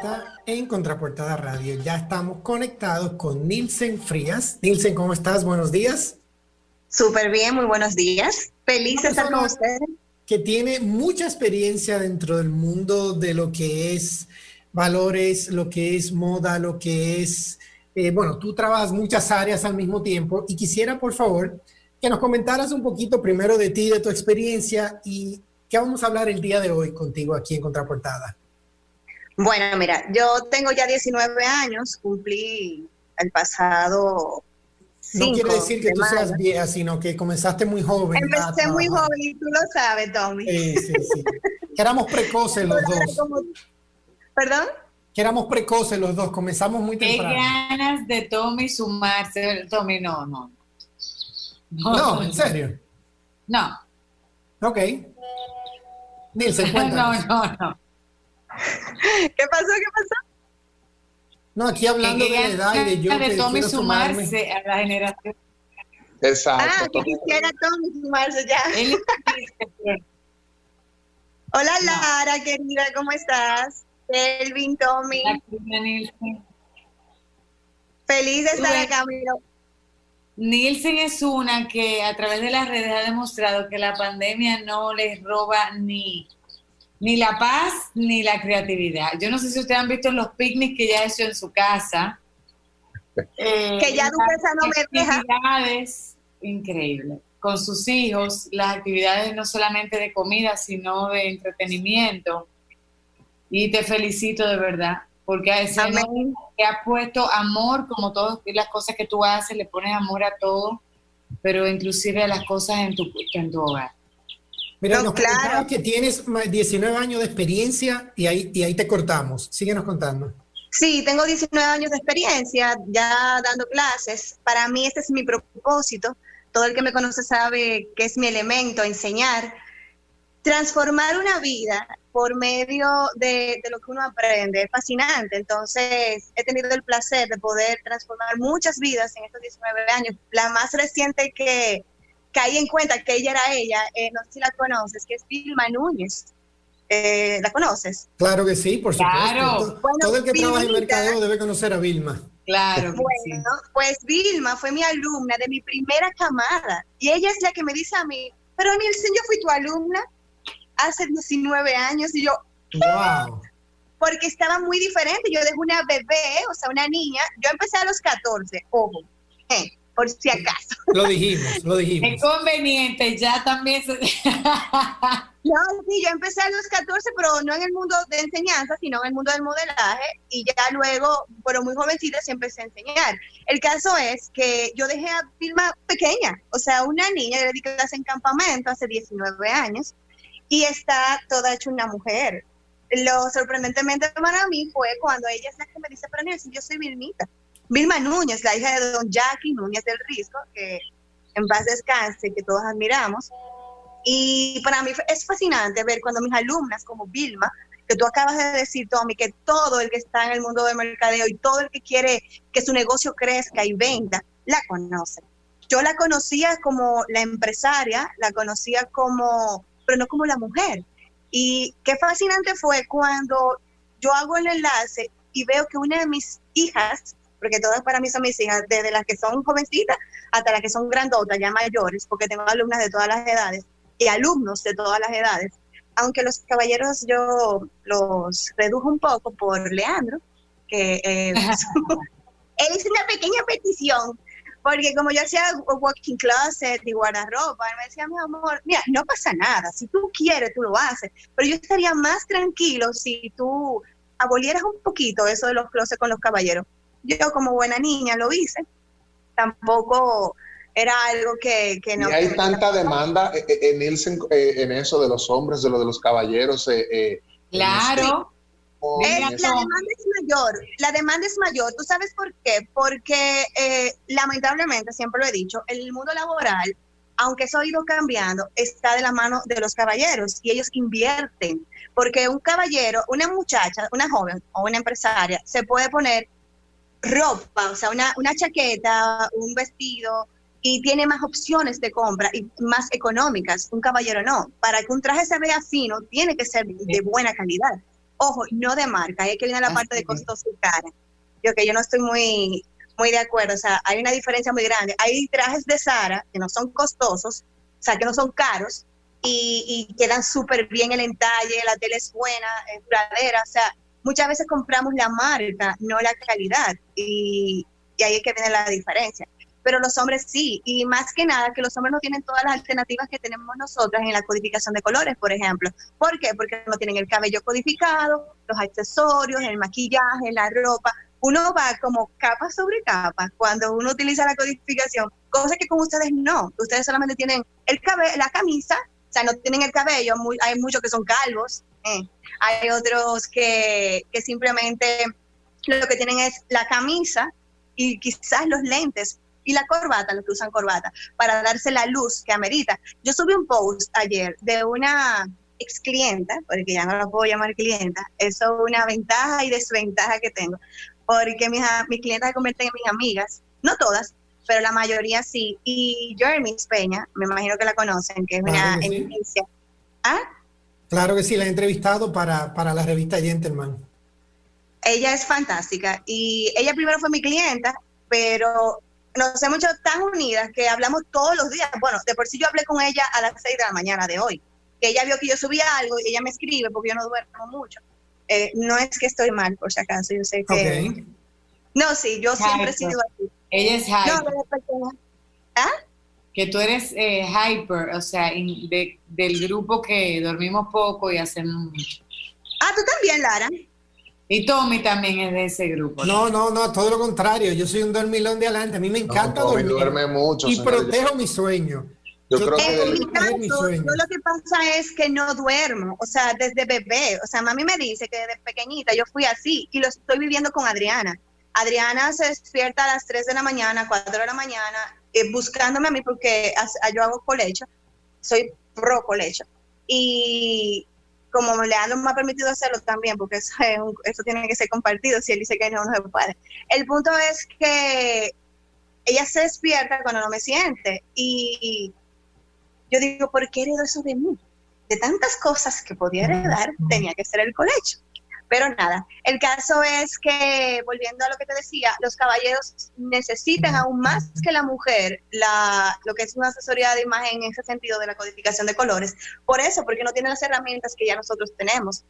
vuelta en Contraportada Radio. Ya estamos conectados con Nilsen Frías. Nilsen, ¿cómo estás? Buenos días. Súper bien, muy buenos días. Feliz de estar con ustedes. Que tiene mucha experiencia dentro del mundo de lo que es valores, lo que es moda, lo que es, eh, bueno, tú trabajas muchas áreas al mismo tiempo y quisiera, por favor, que nos comentaras un poquito primero de ti, de tu experiencia y qué vamos a hablar el día de hoy contigo aquí en Contraportada. Bueno, mira, yo tengo ya 19 años, cumplí el pasado. No quiere decir que tú seas vieja, sino que comenzaste muy joven. Empecé muy joven y tú lo sabes, Tommy. Sí, sí, sí. que éramos precoces los dos. ¿Perdón? Que éramos precoces los dos, comenzamos muy temprano. Qué ganas de Tommy sumarse. Tommy, no, no. No, no ¿en serio? No. Ok. Nilsen, cuéntanos. No, no, no. ¿Qué pasó? ¿Qué pasó? No, aquí hablando de la edad y de yo de que Tommy quiero sumarse sumarme. a la generación. Exacto. Ah, que quisiera Tommy sumarse ya. Él Hola Lara, querida, ¿cómo estás? Kelvin, Tommy. Feliz de estar ves. acá, mira. Nielsen es una que a través de las redes ha demostrado que la pandemia no les roba ni, ni la paz ni la creatividad. Yo no sé si ustedes han visto los picnics que ella ha hecho en su casa. Eh, Que ya Duquesa no me deja. actividades increíbles con sus hijos, las actividades no solamente de comida, sino de entretenimiento. Y te felicito de verdad, porque a ese hombre que ha puesto amor, como todas las cosas que tú haces, le pones amor a todo, pero inclusive a las cosas en tu, en tu hogar. Mira, No, nos claro. que tienes más 19 años de experiencia y ahí, y ahí te cortamos. Síguenos contando. Sí, tengo 19 años de experiencia ya dando clases. Para mí este es mi propósito. Todo el que me conoce sabe que es mi elemento, enseñar. Transformar una vida por medio de, de lo que uno aprende es fascinante. Entonces, he tenido el placer de poder transformar muchas vidas en estos 19 años. La más reciente que caí en cuenta que ella era ella, eh, no sé si la conoces, que es Vilma Núñez. Eh, ¿La conoces? Claro que sí, por supuesto. Claro. Todo, Bueno, todo el que trabaja en Vilmita. mercadeo debe conocer a Vilma. Claro, que sí. Bueno, pues Vilma fue mi alumna de mi primera camada y ella es la que me dice a mí, pero Nielsen, yo fui tu alumna hace 19 años y yo, Wow. porque estaba muy diferente, yo dejé una bebé, o sea, una niña, yo empecé a los 14, ojo, eh, por si acaso. Lo dijimos, lo dijimos. Es conveniente, ya también se... No, sí, yo empecé a los 14, pero no en el mundo de enseñanza, sino en el mundo del modelaje, y ya luego, pero muy jovencita, sí empecé a enseñar. El caso es que yo dejé a Vilma pequeña, o sea, una niña, yo le di clase en campamento hace 19 años, y está toda hecha una mujer. Lo sorprendentemente para mí fue cuando ella es la que me dice, pero Nelson, yo soy Vilmita. Vilma Núñez, la hija de don Jackie Núñez del Risco, que en paz descanse, que todos admiramos. Y para mí es fascinante ver cuando mis alumnas, como Vilma, que tú acabas de decir, Tommy, que todo el que está en el mundo del mercadeo y todo el que quiere que su negocio crezca y venda, la conoce. Yo la conocía como la empresaria, la conocía como, pero no como la mujer. Y qué fascinante fue cuando yo hago el enlace y veo que una de mis hijas, porque todas para mí son mis hijas, desde las que son jovencitas hasta las que son grandotas, ya mayores, porque tengo alumnas de todas las edades y alumnos de todas las edades. Aunque los caballeros yo los redujo un poco por Leandro, que eh, él hizo una pequeña petición, porque como yo hacía walking closet y guardarropa, él me decía, mi amor, mira, no pasa nada, si tú quieres, tú lo haces, pero yo estaría más tranquilo si tú abolieras un poquito eso de los closets con los caballeros. Yo como buena niña lo hice, tampoco era algo que, que no... y hay que- tanta demanda eh, eh, en Nielsen eh, en eso de los hombres, de lo de los caballeros. eh, Claro. Eh, en la demanda es mayor, la demanda es mayor. ¿Tú sabes por qué? Porque eh, lamentablemente, siempre lo he dicho, el mundo laboral, aunque eso ha ido cambiando, está de la mano de los caballeros y ellos invierten. Porque un caballero, una muchacha, una joven o una empresaria se puede poner ropa, o sea, una, una chaqueta, un vestido y tiene más opciones de compra y más económicas. Un caballero no. Para que un traje se vea fino, tiene que ser de buena calidad. Ojo, no de marca, es que viene la parte de costoso y cara. Yo que yo no estoy muy, muy de acuerdo, o sea, hay una diferencia muy grande. Hay trajes de Sara que no son costosos, o sea, que no son caros y, y quedan súper bien el entalle, la tela es buena, es duradera, o sea, muchas veces compramos la marca, no la calidad y, y ahí es que viene la diferencia pero los hombres sí, y más que nada que los hombres no tienen todas las alternativas que tenemos nosotras en la codificación de colores, por ejemplo. ¿Por qué? Porque no tienen el cabello codificado, los accesorios, el maquillaje, la ropa. Uno va como capa sobre capa cuando uno utiliza la codificación, cosa que con ustedes no. Ustedes solamente tienen el cabello, la camisa, o sea, no tienen el cabello, hay muchos que son calvos. Hay otros que, que simplemente lo que tienen es la camisa y quizás los lentes, y la corbata, los que usan corbata, para darse la luz que amerita. Yo subí un post ayer de una ex clienta, porque ya no la puedo llamar clienta, eso es una ventaja y desventaja que tengo, porque mis, mis clientes se convierten en mis amigas, no todas, pero la mayoría sí. Y Jeremy Peña, me imagino que la conocen, que es una eminencia. ¿Ah? Claro que sí, la he entrevistado para, para la revista Gentleman. Ella es fantástica y ella primero fue mi clienta, pero nos hemos hecho tan unidas que hablamos todos los días. Bueno, de por sí yo hablé con ella a las 6 de la mañana de hoy, que ella vio que yo subía algo y ella me escribe porque yo no duermo mucho. Eh, no es que estoy mal, por si acaso, yo sé que... No, sí, yo siempre he sido así. Ella es hyper. ¿Ah? Que tú eres eh, hyper, o sea, del grupo que dormimos poco y hacemos mucho. Ah, tú también, Lara. Y Tommy también es de ese grupo. No, no, no, todo lo contrario. Yo soy un dormilón de adelante. A mí me encanta dormir. duerme mucho. Y protejo mi sueño. Yo, creo que en mi caso, yo lo que pasa es que no duermo, o sea, desde bebé, o sea, mami me dice que desde pequeñita yo fui así y lo estoy viviendo con Adriana. Adriana se despierta a las 3 de la mañana, 4 de la mañana, eh, buscándome a mí porque yo hago colecho, soy pro colecho. Y como Leandro me ha permitido hacerlo también, porque eso, eso tiene que ser compartido, si él dice que no, no se puede. El punto es que ella se despierta cuando no me siente y yo digo, ¿por qué heredó eso de mí? De tantas cosas que podía heredar, tenía que ser el colecho. Pero nada, el caso es que, volviendo a lo que te decía, los caballeros necesitan aún más que la mujer la, lo que es una asesoría de imagen en ese sentido de la codificación de colores. Por eso, porque no tienen las herramientas que ya nosotros tenemos.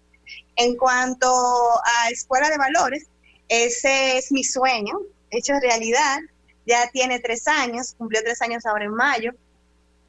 En cuanto a escuela de valores, ese es mi sueño, hecho realidad. Ya tiene tres años, cumplió tres años ahora en mayo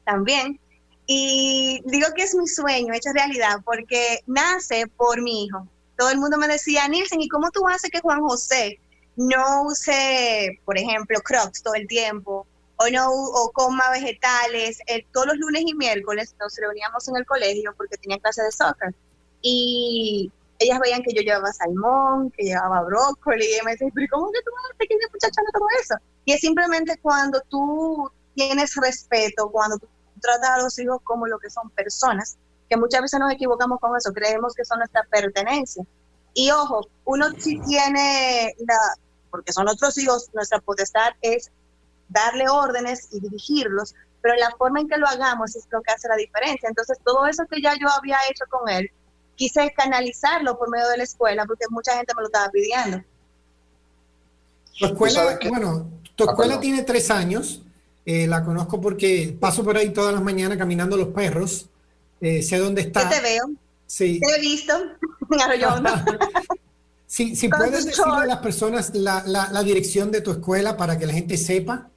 también. Y digo que es mi sueño hecho realidad porque nace por mi hijo todo el mundo me decía, Nielsen, ¿y cómo tú haces que Juan José no use, por ejemplo, crocs todo el tiempo? O, no, o coma vegetales. todos los lunes y miércoles nos reuníamos en el colegio porque tenía clase de soccer. Y ellas veían que yo llevaba salmón, que llevaba brócoli, y me decían, pero ¿cómo que tú, pequeña muchacha, no todo eso? Y es simplemente cuando tú tienes respeto, cuando tú tratas a los hijos como lo que son personas, que muchas veces nos equivocamos con eso, creemos que son nuestra pertenencia. Y ojo, uno sí tiene la, porque son otros hijos, nuestra potestad es darle órdenes y dirigirlos, pero la forma en que lo hagamos es lo que hace la diferencia. Entonces, todo eso que ya yo había hecho con él, quise canalizarlo por medio de la escuela, porque mucha gente me lo estaba pidiendo. Tu escuela, bueno, tu ah, escuela tiene tres años, eh, la conozco porque paso por ahí todas las mañanas caminando los perros eh, sé dónde está. Yo te veo. Sí. Te he visto si, si puedes decirle a las personas la, la, dirección de tu escuela para que la gente sepa.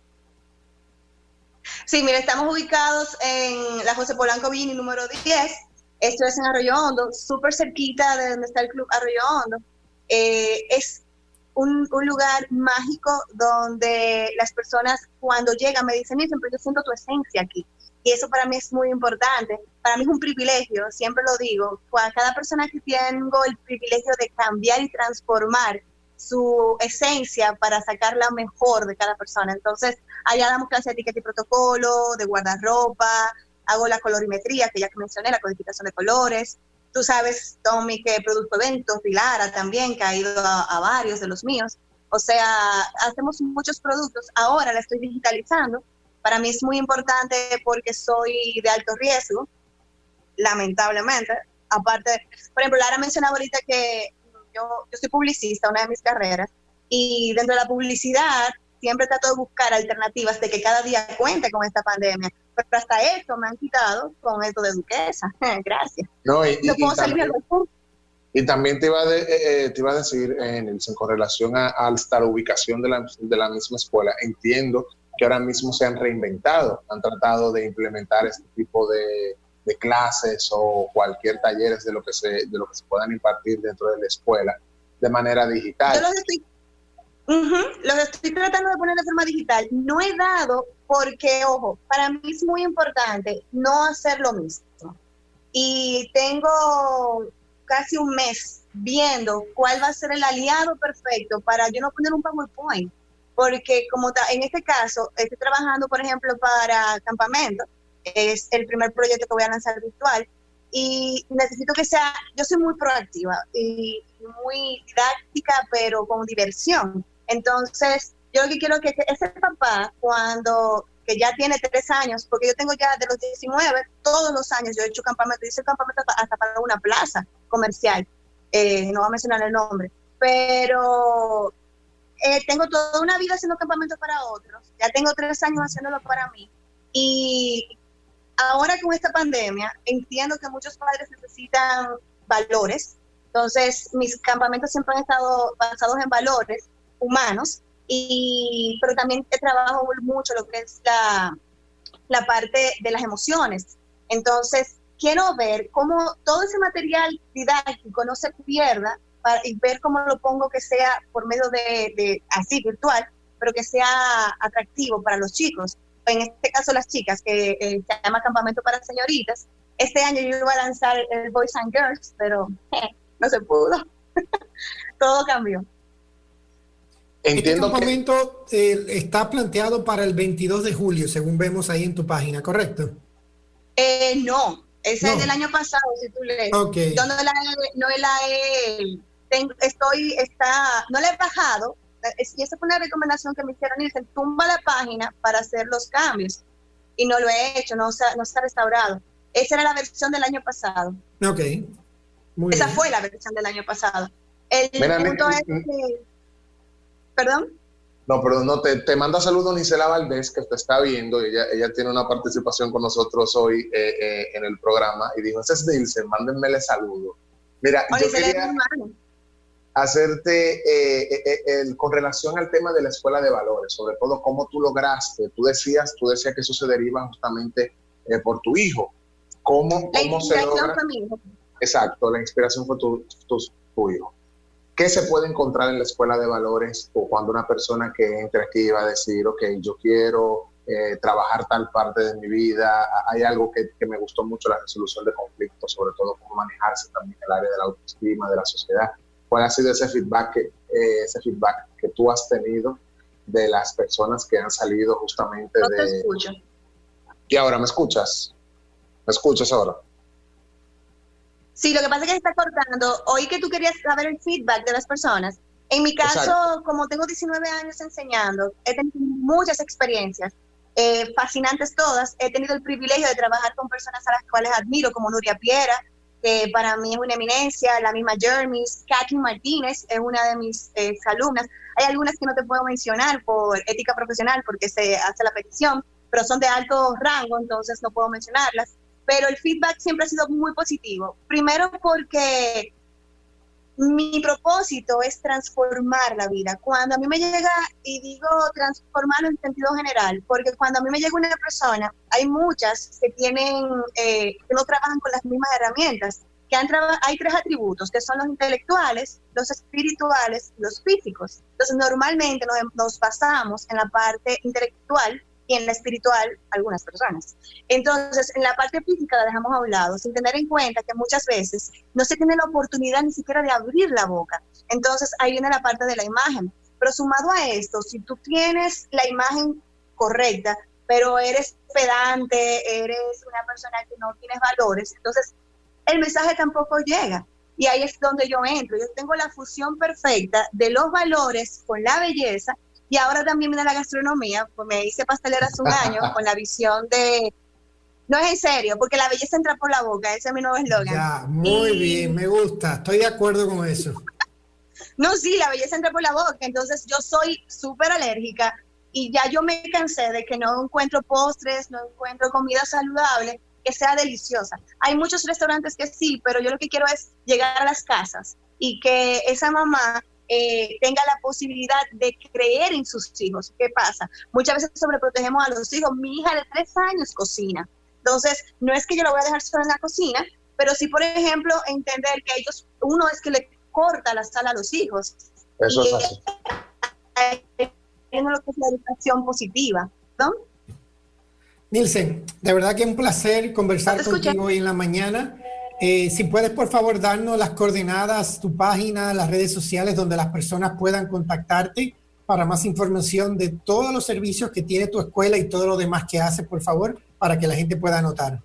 Sí, mira, estamos ubicados en la José Polanco Vini número 10. Esto es en Arroyo Hondo, súper cerquita de donde está el Club Arroyo Hondo. Eh, es un, un, lugar mágico donde las personas cuando llegan me dicen, siempre yo siento tu esencia aquí. Y eso para mí es muy importante. Para mí es un privilegio, siempre lo digo. Cada persona que tengo el privilegio de cambiar y transformar su esencia para sacar la mejor de cada persona. Entonces, allá damos clase de etiqueta y protocolo, de guardarropa, hago la colorimetría, que ya que mencioné, la codificación de colores. Tú sabes, Tommy, que produzco eventos, Pilara también, que ha ido a, a varios de los míos. O sea, hacemos muchos productos. Ahora la estoy digitalizando para mí es muy importante porque soy de alto riesgo, lamentablemente. aparte, por ejemplo, Lara mencionaba ahorita que yo, yo soy publicista, una de mis carreras, y dentro de la publicidad siempre trato de buscar alternativas de que cada día cuente con esta pandemia. Pero hasta esto me han quitado con esto de duquesa. Gracias. No, y, también, te iba, de, eh, eh, te iba a decir, en, con relación a, hasta la ubicación de la, de la misma escuela, entiendo que ahora mismo se han reinventado, han tratado de implementar este tipo de, de clases o cualquier talleres de lo que se de lo que se puedan impartir dentro de la escuela de manera digital. Yo los estoy los estoy tratando de poner de forma digital. No he dado porque, ojo, para mí es muy importante no hacer lo mismo. Y tengo casi un mes viendo cuál va a ser el aliado perfecto para yo no poner un PowerPoint. Porque como en este caso, estoy trabajando, por ejemplo, para campamento. Es el primer proyecto que voy a lanzar virtual. Y necesito que sea, yo soy muy proactiva y muy didáctica, pero con diversión. Entonces, yo lo que quiero que ese papá, cuando que ya tiene tres años, porque yo tengo ya de los 19, todos los años yo he hecho campamento, hice campamento hasta para una plaza comercial, eh, no voy a mencionar el nombre, pero eh, tengo toda una vida haciendo campamentos para otros, ya tengo tres años haciéndolo para mí, y ahora con esta pandemia entiendo que muchos padres necesitan valores, entonces mis campamentos siempre han estado basados en valores, humanos, y, pero también trabajo mucho lo que es la, la parte de las emociones. Entonces, quiero ver cómo todo ese material didáctico no se pierda para, y ver cómo lo pongo que sea por medio de, de, así virtual, pero que sea atractivo para los chicos. En este caso las chicas, que eh, se llama Campamento para Señoritas. Este año yo iba a lanzar el Boys and Girls, pero no se pudo. todo cambió. Entiendo este campamento eh, está planteado para el 22 de julio, según vemos ahí en tu página, ¿correcto? Eh, no, ese es del año pasado, si tú lees. Okay. Yo no la, no la he, tengo, estoy, está, no la he bajado, y esa fue una recomendación que me hicieron, y dicen, tumba la página para hacer los cambios. Y no lo he hecho, no, no está restaurado. Esa era la versión del año pasado. Ok. Muy esa fue la versión del año pasado. El punto es que ¿Perdón? No, perdón, no, te, te manda saludos Nisela Valdés, que te está viendo. Ella, ella tiene una participación con nosotros hoy eh, eh, en el programa y dijo: Ese es Dilce, mándenmele saludos. Mira, yo quería hacerte eh, con relación al tema de la escuela de valores, sobre todo cómo tú lograste. Tú decías, tú decías que eso se deriva justamente por tu hijo. ¿Cómo, cómo se logra? Fue mi hijo. Exacto, la inspiración fue tu, tu, tu hijo. ¿Qué se puede encontrar en la escuela de valores o cuando una persona que entre aquí va a decir, ok, yo quiero eh, trabajar tal parte de mi vida? Hay algo que, me gustó mucho, la resolución de conflictos, sobre todo cómo manejarse también el área de la autoestima, de la sociedad. ¿Cuál ha sido ese feedback que, eh, ese feedback que tú has tenido de las personas que han salido justamente no de... Te escucho. Y ahora, ¿me escuchas? ¿Me escuchas ahora? Sí, lo que pasa es que se está cortando. Hoy que tú querías saber el feedback de las personas. En mi caso, como tengo 19 años enseñando, he tenido muchas experiencias, eh, fascinantes todas. He tenido el privilegio de trabajar con personas a las cuales admiro, como Nuria Piera, que para mí es una eminencia, la misma Jeremy, Katy Martínez es una de mis eh, alumnas. Hay algunas que no te puedo mencionar por ética profesional porque se hace la petición, pero son de alto rango, entonces no puedo mencionarlas pero el feedback siempre ha sido muy positivo. Primero porque mi propósito es transformar la vida. Cuando a mí me llega, y digo transformarlo en sentido general, porque cuando a mí me llega una persona, hay muchas que tienen, eh, que no trabajan con las mismas herramientas, que han hay tres atributos, que son los intelectuales, los espirituales y los físicos. Entonces, normalmente nos, nos basamos en la parte intelectual y en la espiritual algunas personas. Entonces, en la parte física la dejamos a un lado, sin tener en cuenta que muchas veces no se tiene la oportunidad ni siquiera de abrir la boca. Entonces, ahí viene la parte de la imagen. Pero sumado a esto, si tú tienes la imagen correcta, pero eres pedante, eres una persona que no tienes valores, entonces el mensaje tampoco llega. Y ahí es donde yo entro. Yo tengo la fusión perfecta de los valores con la belleza y ahora también viene la gastronomía, pues me hice pastelera hace un año con la visión de, No es en serio, porque la belleza entra por la boca, ese es mi nuevo eslogan. Ya, muy bien, me gusta, estoy de acuerdo con eso. no, sí, la belleza entra por la boca, entonces yo soy súper alérgica y ya yo me cansé de que no encuentro postres, no encuentro comida saludable que sea deliciosa. Hay muchos restaurantes que sí, pero yo lo que quiero es llegar a las casas y que esa mamá eh, tenga la posibilidad de creer en sus hijos. ¿Qué pasa? Muchas veces sobreprotegemos a los hijos. Mi hija de tres años cocina. Entonces, no es que yo la voy a dejar sola en la cocina, pero sí, por ejemplo, entender que ellos, uno es que le corta la sala a los hijos. Eso es así. Es lo que es la educación positiva, ¿no? Nilsen, de verdad que es un placer conversar contigo hoy en la mañana. Eh, si puedes, por favor, darnos las coordenadas, tu página, las redes sociales donde las personas puedan contactarte para más información de todos los servicios que tiene tu escuela y todo lo demás que hace, por favor, para que la gente pueda anotar.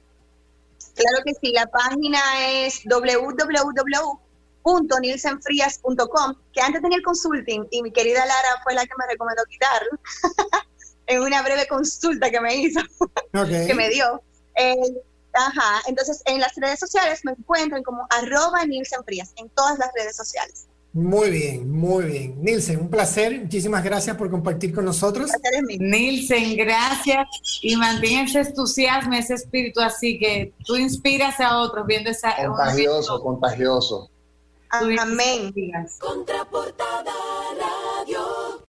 Claro que sí, la página es www.nilsenfrias.com, que antes tenía el consulting y mi querida Lara fue la que me recomendó quitarlo en una breve consulta que me hizo, que me dio. Eh, Ajá, entonces en las redes sociales me encuentran como arroba Nielsen Frías, en todas las redes sociales. Muy bien, muy bien. Nilsen, un placer. Muchísimas gracias por compartir con nosotros. Nilsen, gracias. Y mantén ese entusiasmo, ese espíritu así que tú inspiras a otros viendo esa... Contagioso, contagioso. Amén. Contraportada.